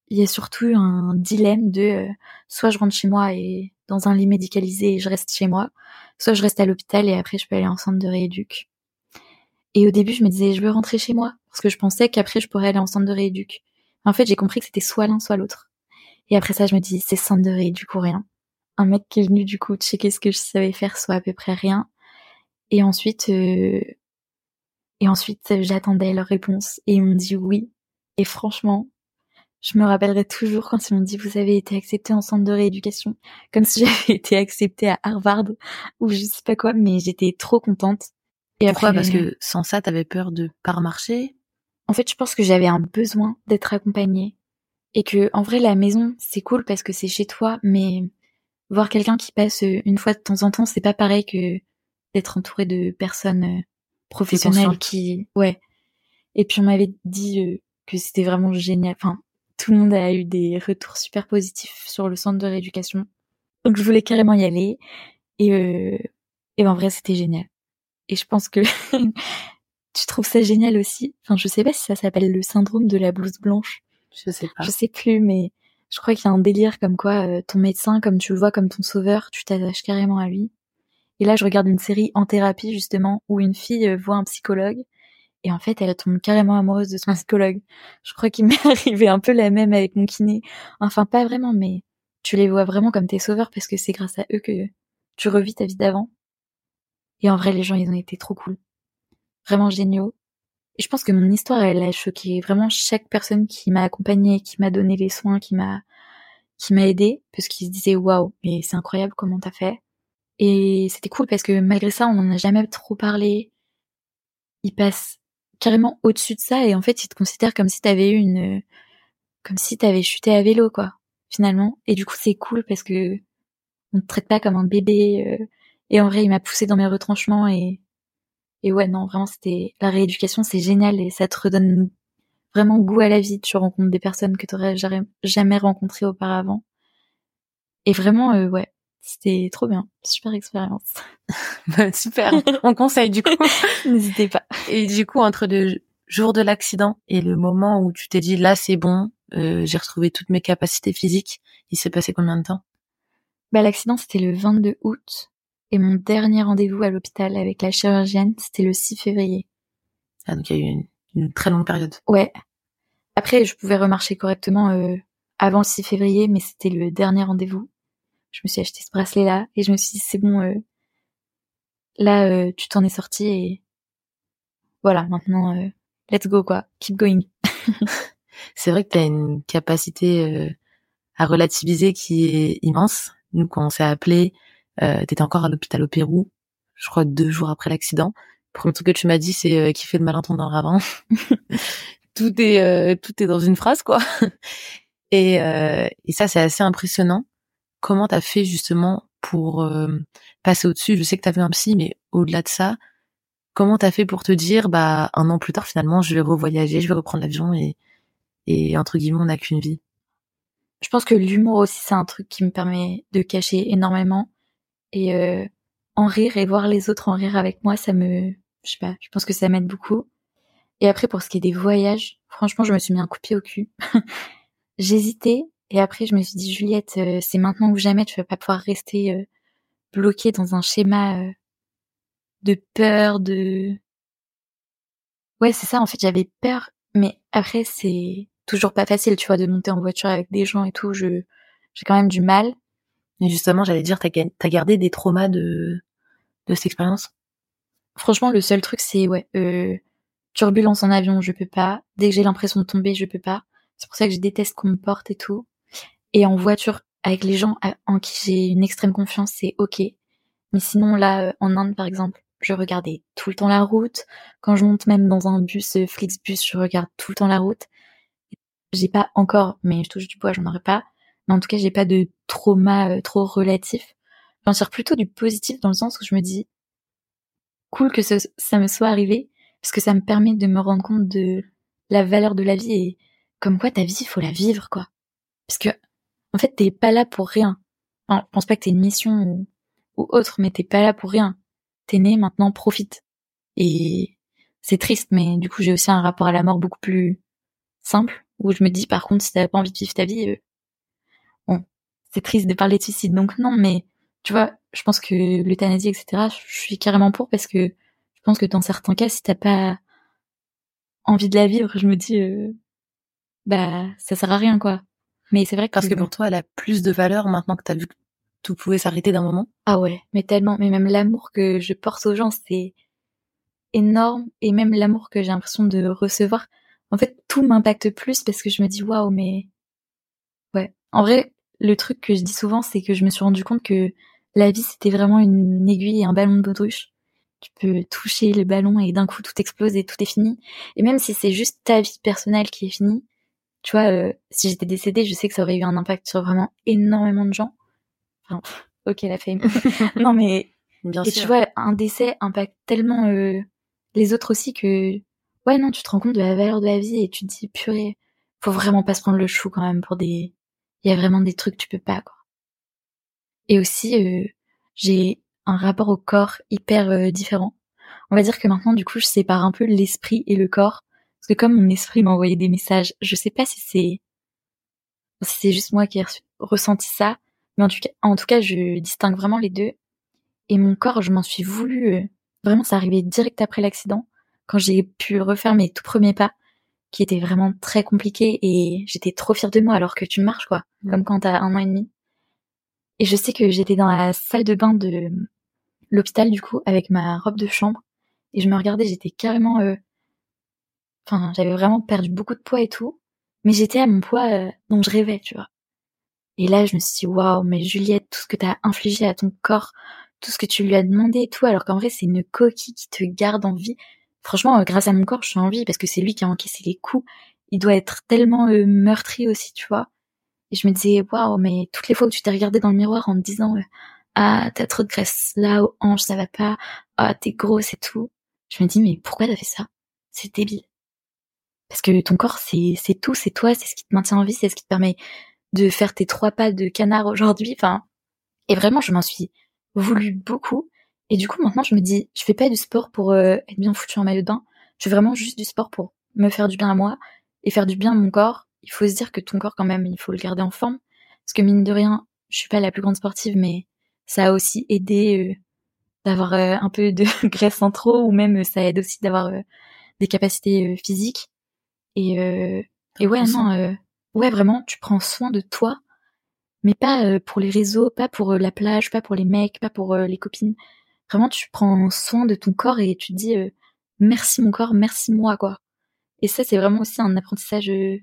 il y a surtout un dilemme de euh, soit je rentre chez moi et dans un lit médicalisé et je reste chez moi, soit je reste à l'hôpital et après je peux aller en centre de rééduc. Et au début, je me disais je veux rentrer chez moi parce que je pensais qu'après je pourrais aller en centre de rééduc. En fait, j'ai compris que c'était soit l'un soit l'autre. Et après ça, je me dis c'est centre de rééduc ou rien. Un mec qui est venu du coup checker ce que je savais faire, soit à peu près rien. Et ensuite, euh, et ensuite, j'attendais leur réponse et ils m'ont dit oui. Et franchement, je me rappellerai toujours quand ils m'ont dit vous avez été accepté en centre de rééducation, comme si [laughs] j'avais été acceptée à Harvard ou je sais pas quoi, mais j'étais trop contente. Et Pourquoi? Parce que sans ça, t'avais peur de pas remarcher? En fait, je pense que j'avais un besoin d'être accompagnée et que en vrai la maison c'est cool parce que c'est chez toi, mais voir quelqu'un qui passe une fois de temps en temps, c'est pas pareil que d'être entouré de personnes professionnelles qui, ouais. Et puis on m'avait dit que c'était vraiment génial. Enfin, tout le monde a eu des retours super positifs sur le centre de rééducation. Donc je voulais carrément y aller. Et, euh, et en vrai, c'était génial. Et je pense que [laughs] tu trouves ça génial aussi. Enfin, je sais pas si ça s'appelle le syndrome de la blouse blanche. Je sais pas. Je sais plus, mais je crois qu'il y a un délire comme quoi euh, ton médecin, comme tu le vois comme ton sauveur, tu t'attaches carrément à lui. Et là, je regarde une série en thérapie justement où une fille euh, voit un psychologue et en fait, elle tombe carrément amoureuse de son [laughs] psychologue. Je crois qu'il [laughs] m'est arrivé un peu la même avec mon kiné. Enfin, pas vraiment, mais tu les vois vraiment comme tes sauveurs parce que c'est grâce à eux que tu revis ta vie d'avant. Et en vrai, les gens, ils ont été trop cool. Vraiment géniaux. Je pense que mon histoire, elle a choqué vraiment chaque personne qui m'a accompagnée, qui m'a donné les soins, qui m'a, qui m'a aidé, parce qu'ils se disaient, waouh, mais c'est incroyable comment t'as fait. Et c'était cool parce que malgré ça, on n'en a jamais trop parlé. Ils passent carrément au-dessus de ça et en fait ils te considèrent comme si t'avais eu une comme si t'avais chuté à vélo quoi finalement et du coup c'est cool parce que on te traite pas comme un bébé euh, et en vrai il m'a poussé dans mes retranchements et et ouais non vraiment c'était la rééducation c'est génial et ça te redonne vraiment goût à la vie tu rencontres des personnes que t'aurais jamais rencontrées auparavant et vraiment euh, ouais c'était trop bien, super expérience. [laughs] [laughs] Bah, super, on conseille du coup. [laughs] N'hésitez pas. Et du coup, entre le jour de l'accident et le moment où tu t'es dit là c'est bon, euh, j'ai retrouvé toutes mes capacités physiques, il s'est passé combien de temps? Bah l'accident c'était le 22 août et mon dernier rendez-vous à l'hôpital avec la chirurgienne c'était le 6 février. Ah donc il y a eu une, une, très longue période. Ouais. Après je pouvais remarcher correctement euh, avant le 6 février mais c'était le dernier rendez-vous je me suis acheté ce bracelet là et je me suis dit c'est bon euh, là euh, tu t'en es sorti et voilà maintenant euh, let's go quoi keep going [laughs] c'est vrai que tu as une capacité à relativiser qui est immense nous quand on s'est appelé euh, t'étais encore à l'hôpital au Pérou je crois deux jours après l'accident. Le premier truc que tu m'as dit c'est qui fait le malentendant avant [laughs] tout est tout est dans une phrase quoi. [laughs] Et, et ça c'est assez impressionnant. Comment t'as fait justement pour euh, passer au-dessus? Je sais que t'as vu un psy, mais au-delà de ça, comment t'as fait pour te dire, bah un an plus tard finalement, je vais revoyager, je vais reprendre l'avion et et entre guillemets, on n'a qu'une vie? Je pense que l'humour aussi, c'est un truc qui me permet de cacher énormément et euh, en rire et voir les autres en rire avec moi, ça me, je sais pas, je pense que ça m'aide beaucoup. Et après, pour ce qui est des voyages, franchement, je me suis mis un coup pied au cul. [laughs] J'hésitais et après, je me suis dit, Juliette, euh, c'est maintenant ou jamais, tu vas pas pouvoir rester euh, bloquée dans un schéma euh, de peur, de... Ouais, c'est ça, en fait, j'avais peur, mais après, c'est toujours pas facile, tu vois, de monter en voiture avec des gens et tout, je j'ai quand même du mal. Et justement, j'allais dire, t'as as gardé des traumas de, de cette expérience? Franchement, le seul truc, c'est, ouais, euh, turbulence en avion, je peux pas. Dès que j'ai l'impression de tomber, je peux pas. C'est pour ça que je déteste qu'on me porte et tout. Et en voiture, avec les gens en qui j'ai une extrême confiance, c'est ok. Mais sinon, là, euh, en Inde, par exemple, je regardais tout le temps la route. Quand je monte même dans un bus, euh, Flixbus, je regarde tout le temps la route. J'ai pas encore, mais je touche du bois, j'en aurais pas. En tout cas, j'ai pas de trauma euh, trop relatif. J'en tire plutôt du positif dans le sens où je me dis, cool que ça me soit arrivé, parce que ça me permet de me rendre compte de la valeur de la vie et comme quoi ta vie, faut la vivre, quoi. Parce que en fait, t'es pas là pour rien. Enfin, je pense pas que t'es une mission ou, autre, mais t'es pas là pour rien. T'es né, maintenant profite. Et c'est triste, mais du coup, j'ai aussi un rapport à la mort beaucoup plus simple, où je me dis, par contre, si t'as pas envie de vivre ta vie, euh, c'est triste de parler de suicide, donc non, mais tu vois, je pense que l'euthanasie, etc., je suis carrément pour parce que je pense que dans certains cas, si t'as pas envie de la vivre, je me dis, euh, bah, ça sert à rien, quoi. Mais c'est vrai que parce que pour toi, elle a plus de valeur maintenant que t'as vu que tout pouvait s'arrêter d'un moment. Ah ouais, mais tellement, mais même l'amour que je porte aux gens, c'est énorme, et même l'amour que j'ai l'impression de recevoir. En fait, tout m'impacte plus parce que je me dis waouh, mais ouais. En vrai, le truc que je dis souvent, c'est que je me suis rendu compte que la vie c'était vraiment une aiguille et un ballon de baudruche. Tu peux toucher le ballon et d'un coup tout explose et tout est fini. Et même si c'est juste ta vie personnelle qui est finie, tu vois, euh, si j'étais décédée, je sais que ça aurait eu un impact sur vraiment énormément de gens. Enfin, ok, la fame. [laughs] non, mais Bien et sûr. tu vois, un décès impacte tellement euh, les autres aussi que ouais, non, tu te rends compte de la valeur de la vie et tu te dis purée, faut vraiment pas se prendre le chou quand même pour des. Il y a vraiment des trucs que tu peux pas quoi. Et aussi, euh, j'ai un rapport au corps hyper euh, différent. On va dire que maintenant, du coup, je sépare un peu l'esprit et le corps. Parce que comme mon esprit m'a envoyé des messages, je sais pas si c'est si c'est juste moi qui ai ressenti ça, mais en tout cas, en tout cas, je distingue vraiment les deux. Et mon corps, je m'en suis voulu. euh, vraiment, ça arrivait direct après l'accident, quand j'ai pu refaire mes tout premiers pas, qui étaient vraiment très compliqués et j'étais trop fière de moi alors que tu marches quoi, Mm. comme quand t'as un an et demi. Et je sais que j'étais dans la salle de bain de l'hôpital du coup avec ma robe de chambre et je me regardais, j'étais carrément, euh, enfin, j'avais vraiment perdu beaucoup de poids et tout, mais j'étais à mon poids euh, dont je rêvais, tu vois. Et là, je me suis dit, waouh, mais Juliette, tout ce que t'as infligé à ton corps, tout ce que tu lui as demandé et tout, alors qu'en vrai, c'est une coquille qui te garde en vie. Franchement, euh, grâce à mon corps, je suis en vie parce que c'est lui qui a encaissé les coups. Il doit être tellement euh, meurtri aussi, tu vois. Et je me disais, waouh, mais toutes les fois que tu t'es regardé dans le miroir en te disant, euh, ah, t'as trop de graisse là, aux hanches, ça va pas, ah, t'es grosse et tout. Je me dis, mais pourquoi t'as fait ça? C'est débile. Parce que ton corps, c'est, c'est tout, c'est toi, c'est ce qui te maintient en vie, c'est ce qui te permet de faire tes trois pas de canard aujourd'hui. Enfin, et vraiment, je m'en suis voulu beaucoup. Et du coup, maintenant, je me dis, je fais pas du sport pour euh, être bien foutu en maillot de bain. Je fais vraiment juste du sport pour me faire du bien à moi et faire du bien à mon corps. Il faut se dire que ton corps, quand même, il faut le garder en forme. Parce que mine de rien, je suis pas la plus grande sportive, mais ça a aussi aidé euh, d'avoir euh, un peu de [laughs] graisse en trop, ou même ça aide aussi d'avoir euh, des capacités euh, physiques. Et, euh, et ouais, non, euh, ouais, vraiment, tu prends soin de toi, mais pas euh, pour les réseaux, pas pour la plage, pas pour les mecs, pas pour les copines. Vraiment, tu prends soin de ton corps et tu te dis euh, merci mon corps, merci moi, quoi. Et ça, c'est vraiment aussi un apprentissage euh,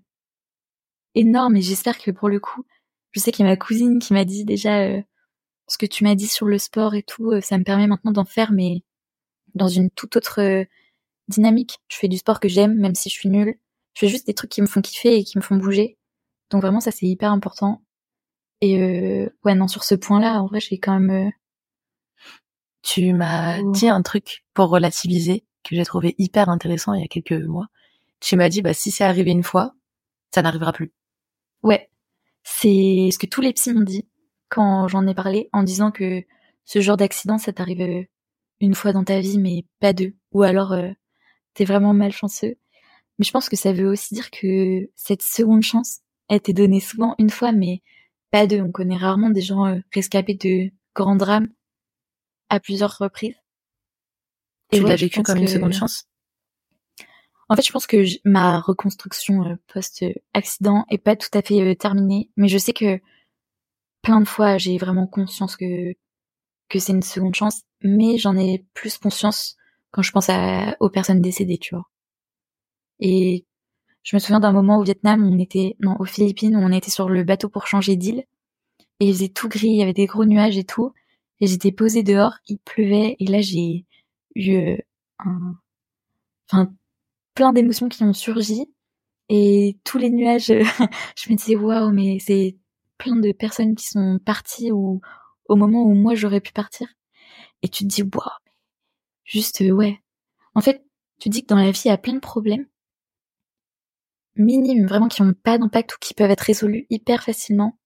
énorme et j'espère que pour le coup, je sais qu'il y a ma cousine qui m'a dit déjà euh, ce que tu m'as dit sur le sport et tout, euh, ça me permet maintenant d'en faire, mais dans une toute autre euh, dynamique. Je fais du sport que j'aime, même si je suis nulle. Je fais juste des trucs qui me font kiffer et qui me font bouger. Donc vraiment, ça c'est hyper important. Et euh, ouais, non, sur ce point-là, en vrai, j'ai quand même... Tu m'as Oh. dit un truc pour relativiser que j'ai trouvé hyper intéressant il y a quelques mois. Tu m'as dit, bah, si c'est arrivé une fois, ça n'arrivera plus. Ouais, c'est ce que tous les psys m'ont dit quand j'en ai parlé, en disant que ce genre d'accident, ça t'arrive euh, une fois dans ta vie, mais pas deux. Ou alors, euh, t'es vraiment malchanceux. Mais je pense que ça veut aussi dire que cette seconde chance, elle t'est donnée souvent une fois, mais pas deux. On connaît rarement des gens euh, rescapés de grands drames à plusieurs reprises. Et Tu ouais, l'as vécu comme une que- seconde chance? En fait, je pense que ma reconstruction euh, post-accident est pas tout à fait euh, terminée, mais je sais que plein de fois, j'ai vraiment conscience que que c'est une seconde chance, mais j'en ai plus conscience quand je pense à, aux personnes décédées, tu vois. Et je me souviens d'un moment au Vietnam, on était, non, aux Philippines, on était sur le bateau pour changer d'île, et il faisait tout gris, il y avait des gros nuages et tout, et j'étais posée dehors, il pleuvait, et là j'ai eu euh, un, enfin, plein d'émotions qui ont surgi, et tous les nuages, [laughs] je me disais waouh, mais c'est plein de personnes qui sont parties ou au moment où moi j'aurais pu partir, et tu te dis waouh, juste euh, ouais. En fait, tu dis que dans la vie il y a plein de problèmes minimes, vraiment qui ont pas d'impact ou qui peuvent être résolus hyper facilement.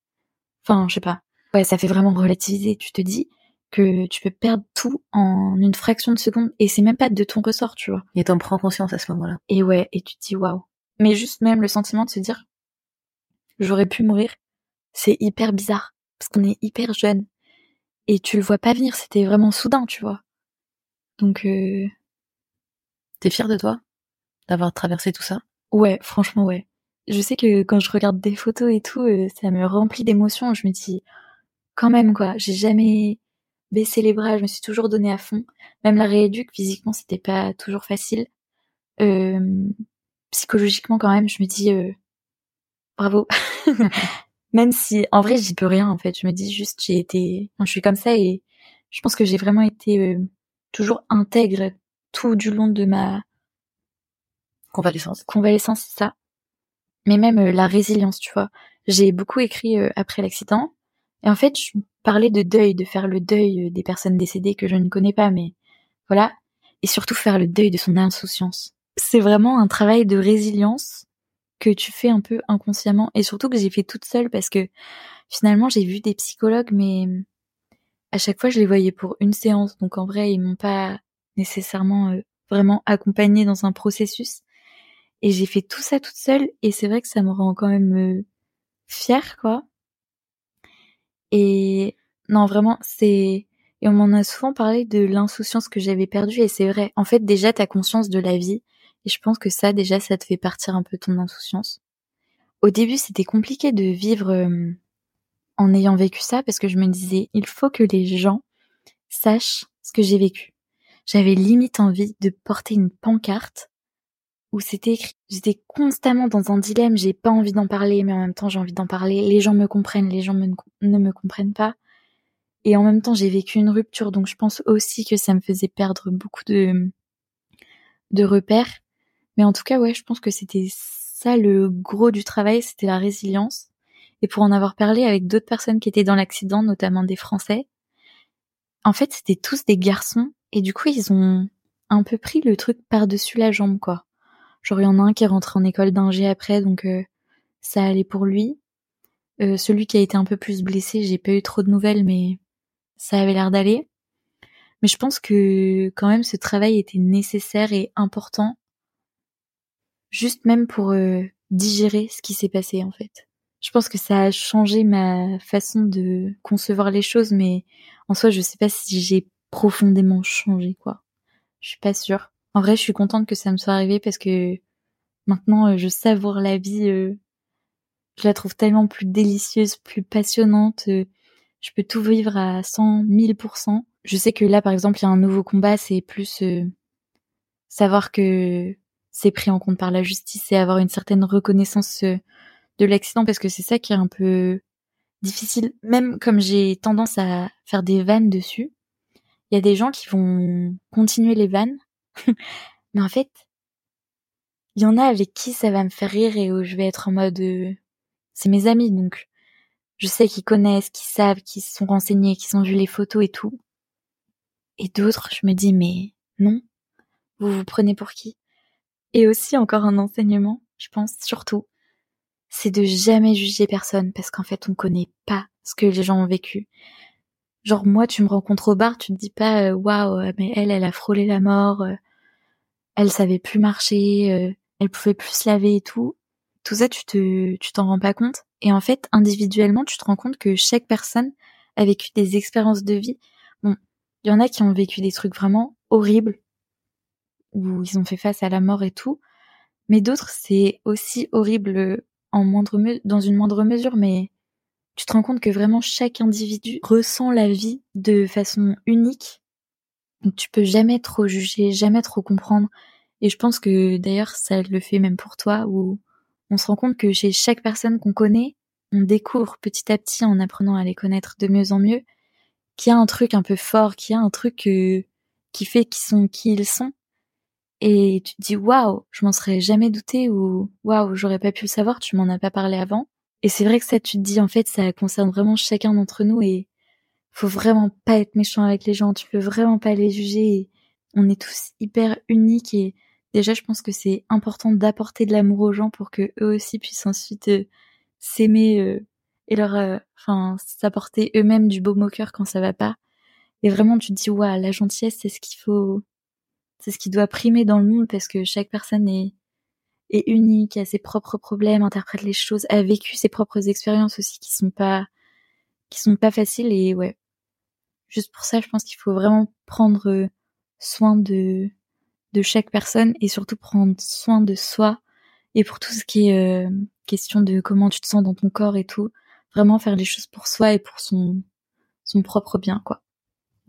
Enfin, je sais pas. Ouais, ça fait vraiment relativiser. Tu te dis que tu peux perdre tout en une fraction de seconde et c'est même pas de ton ressort, tu vois. Et t'en prends conscience à ce moment-là. Et ouais, et tu te dis waouh. Mais juste même le sentiment de se dire j'aurais pu mourir, c'est hyper bizarre parce qu'on est hyper jeune et tu le vois pas venir, c'était vraiment soudain, tu vois. Donc euh, T'es fier de toi d'avoir traversé tout ça? Ouais, franchement ouais. Je sais que quand je regarde des photos et tout, euh, ça me remplit d'émotions, je me dis quand même quoi, j'ai jamais baissé les bras, je me suis toujours donné à fond. Même la rééduque physiquement, c'était pas toujours facile. Euh, psychologiquement quand même, je me dis euh, bravo. [laughs] Même si en vrai j'y peux rien en fait, je me dis juste j'ai été, enfin, je suis comme ça et je pense que j'ai vraiment été euh, toujours intègre tout du long de ma Convalescence. convalescence, c'est ça. Mais même la résilience, tu vois. J'ai beaucoup écrit après l'accident Et en fait, je parlais de deuil, de faire le deuil euh, des personnes décédées que je ne connais pas, mais voilà. Et surtout faire le deuil de son insouciance. C'est vraiment un travail de résilience que tu fais un peu inconsciemment. Et surtout que j'ai fait toute seule parce que finalement j'ai vu des psychologues mais à chaque fois je les voyais pour une séance. Donc en vrai ils m'ont pas nécessairement euh, vraiment accompagnée dans un processus. Et j'ai fait tout ça toute seule. Et c'est vrai que ça me rend quand même euh, fière quoi et non, vraiment, c'est et on m'en a souvent parlé de l'insouciance que j'avais perdue et c'est vrai. En fait, déjà t'as conscience de la vie et je pense que ça déjà ça te fait partir un peu ton insouciance. Au début, c'était compliqué de vivre en ayant vécu ça parce que je me disais il faut que les gens sachent ce que j'ai vécu. J'avais limite envie de porter une pancarte où c'était écrit. J'étais constamment dans un dilemme, j'ai pas envie d'en parler, mais en même temps j'ai envie d'en parler. Les gens me comprennent, les gens ne me comprennent pas. Et en même temps j'ai vécu une rupture, donc je pense aussi que ça me faisait perdre beaucoup de, de repères. Mais en tout cas, ouais, je pense que c'était ça le gros du travail, c'était la résilience. Et pour en avoir parlé avec d'autres personnes qui étaient dans l'accident, notamment des Français, en fait, c'était tous des garçons, et du coup, ils ont un peu pris le truc par-dessus la jambe, quoi. Genre, il y en a un qui est rentré en école d'ingé après, donc euh, ça allait pour lui. Euh, celui qui a été un peu plus blessé, j'ai pas eu trop de nouvelles, mais ça avait l'air d'aller. Mais je pense que quand même ce travail était nécessaire et important, juste même pour euh, digérer ce qui s'est passé en fait. Je pense que ça a changé ma façon de concevoir les choses, mais en soi, je sais pas si j'ai profondément changé quoi. Je suis pas sûre. En vrai, je suis contente que ça me soit arrivé parce que maintenant, euh, je savoure la vie. Euh, je la trouve tellement plus délicieuse, plus passionnante. Euh, je peux tout vivre à 100, 1000%. Je sais que là, par exemple, il y a un nouveau combat, c'est plus savoir que c'est pris en compte par la justice et avoir une certaine reconnaissance de l'accident parce que c'est ça qui est un peu difficile. Même comme j'ai tendance à faire des vannes dessus, il y a des gens qui vont continuer les vannes [laughs] mais en fait, il y en a avec qui ça va me faire rire et où je vais être en mode, euh, c'est mes amis, donc je sais qu'ils connaissent, qu'ils savent, qu'ils sont renseignés, qu'ils ont vu les photos et tout. Et d'autres, je me dis, mais non, vous vous prenez pour qui? Et aussi encore un enseignement, je pense surtout, c'est de jamais juger personne parce qu'en fait, on connaît pas ce que les gens ont vécu. Genre moi, tu me rencontres au bar, tu te dis pas euh, waouh, euh, mais elle, elle a frôlé la mort, euh, elle savait plus marcher, elle pouvait plus se laver et tout. Tout ça, tu te, tu t'en rends pas compte. Et en fait, individuellement, tu te rends compte que chaque personne a vécu des expériences de vie. Bon, il y en a qui ont vécu des trucs vraiment horribles, où ils ont fait face à la mort et tout. Mais d'autres, c'est aussi horrible en moindre dans une moindre mesure, mais tu te rends compte que vraiment chaque individu ressent la vie de façon unique. Tu peux jamais trop juger, jamais trop comprendre. Et je pense que d'ailleurs ça le fait même pour toi où on se rend compte que chez chaque personne qu'on connaît, on découvre petit à petit en apprenant à les connaître de mieux en mieux qu'il y a un truc un peu fort, qu'il y a un truc euh, qui fait qu'ils sont qui ils sont. Et tu te dis waouh, je m'en serais jamais douté ou waouh, j'aurais pas pu le savoir, tu m'en as pas parlé avant. Et c'est vrai que ça, tu te dis, en fait, ça concerne vraiment chacun d'entre nous et faut vraiment pas être méchant avec les gens. Tu peux vraiment pas les juger. on est tous hyper uniques et déjà, je pense que c'est important d'apporter de l'amour aux gens pour que eux aussi puissent ensuite euh, s'aimer euh, et leur, euh, enfin, s'apporter eux-mêmes du beau moqueur quand ça va pas. Et vraiment, tu te dis, waouh, la gentillesse, c'est ce qu'il faut, c'est ce qui doit primer dans le monde parce que chaque personne est, est unique, a ses propres problèmes, interprète les choses, a vécu ses propres expériences aussi qui sont pas qui sont pas faciles et ouais. Juste pour ça, je pense qu'il faut vraiment prendre soin de de chaque personne et surtout prendre soin de soi et pour tout ce qui est euh, question de comment tu te sens dans ton corps et tout, vraiment faire les choses pour soi et pour son son propre bien quoi.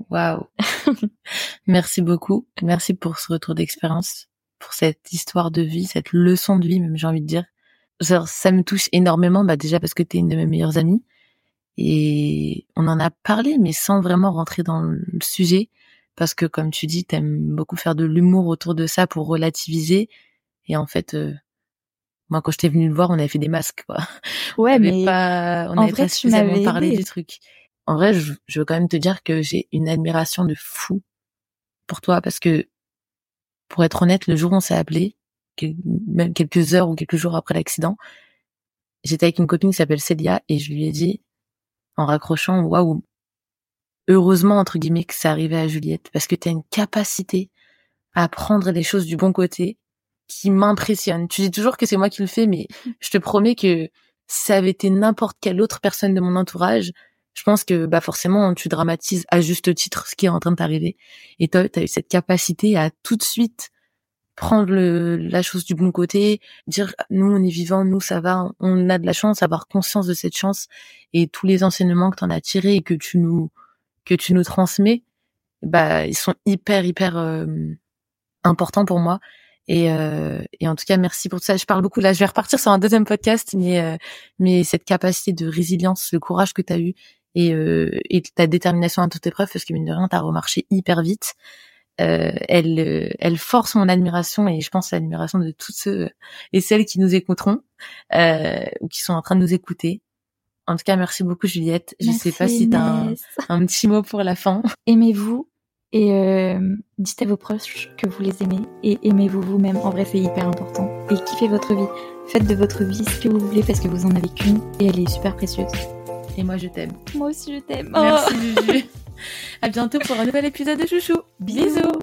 Waouh. [laughs] Merci beaucoup. Merci pour ce retour d'expérience pour cette histoire de vie, cette leçon de vie, même j'ai envie de dire. ça me touche énormément, bah déjà parce que tu es une de mes meilleures amies et on en a parlé, mais sans vraiment rentrer dans le sujet, parce que comme tu dis, t'aimes beaucoup faire de l'humour autour de ça pour relativiser, et en fait, euh, Moi, quand je t'ai venu le voir, on avait fait des masques, quoi. Ouais, on mais pas, on n'avait pas suffisamment parlé aidé. du truc. En vrai, je, je veux quand même te dire que j'ai une admiration de fou pour toi parce que, pour être honnête, le jour où on s'est appelé, même quelques heures ou quelques jours après l'accident, j'étais avec une copine qui s'appelle Célia et je lui ai dit, en raccrochant, waouh, heureusement, entre guillemets, que ça arrivait à Juliette parce que tu as une capacité à prendre les choses du bon côté qui m'impressionne. Tu dis toujours que c'est moi qui le fais, mais je te promets que si ça avait été n'importe quelle autre personne de mon entourage, je pense que bah forcément tu dramatises à juste titre ce qui est en train de t'arriver. Et toi, tu as eu cette capacité à tout de suite prendre le, la chose du bon côté, dire nous on est vivants, nous ça va, on a de la chance, avoir conscience de cette chance et tous les enseignements que tu en as tirés et que tu nous que tu nous transmets, bah ils sont hyper hyper euh, importants pour moi. Et, euh, et en tout cas, merci pour tout ça. Je parle beaucoup là. Je vais repartir sur un deuxième podcast, mais euh, mais cette capacité de résilience, le courage que tu as eu et euh, et ta détermination à toute épreuve, parce que mine de rien, t'as remarché hyper vite. Euh, elle euh, elle force mon admiration et je pense l'admiration de tous ceux et celles qui nous écouteront euh, ou qui sont en train de nous écouter. En tout cas, merci beaucoup Juliette. Je sais pas Merci, si t'as un, Inès. un petit mot pour la fin. [laughs] Aimez-vous et euh, dites à vos proches que vous les aimez et aimez-vous vous-même. En vrai, c'est hyper important. Et kiffez votre vie. Faites de votre vie ce que vous voulez parce que vous en avez qu'une et elle est super précieuse. Et moi, je t'aime. Moi aussi, je t'aime. Merci Juju. À bientôt pour un nouvel épisode de Chouchou. Bisous.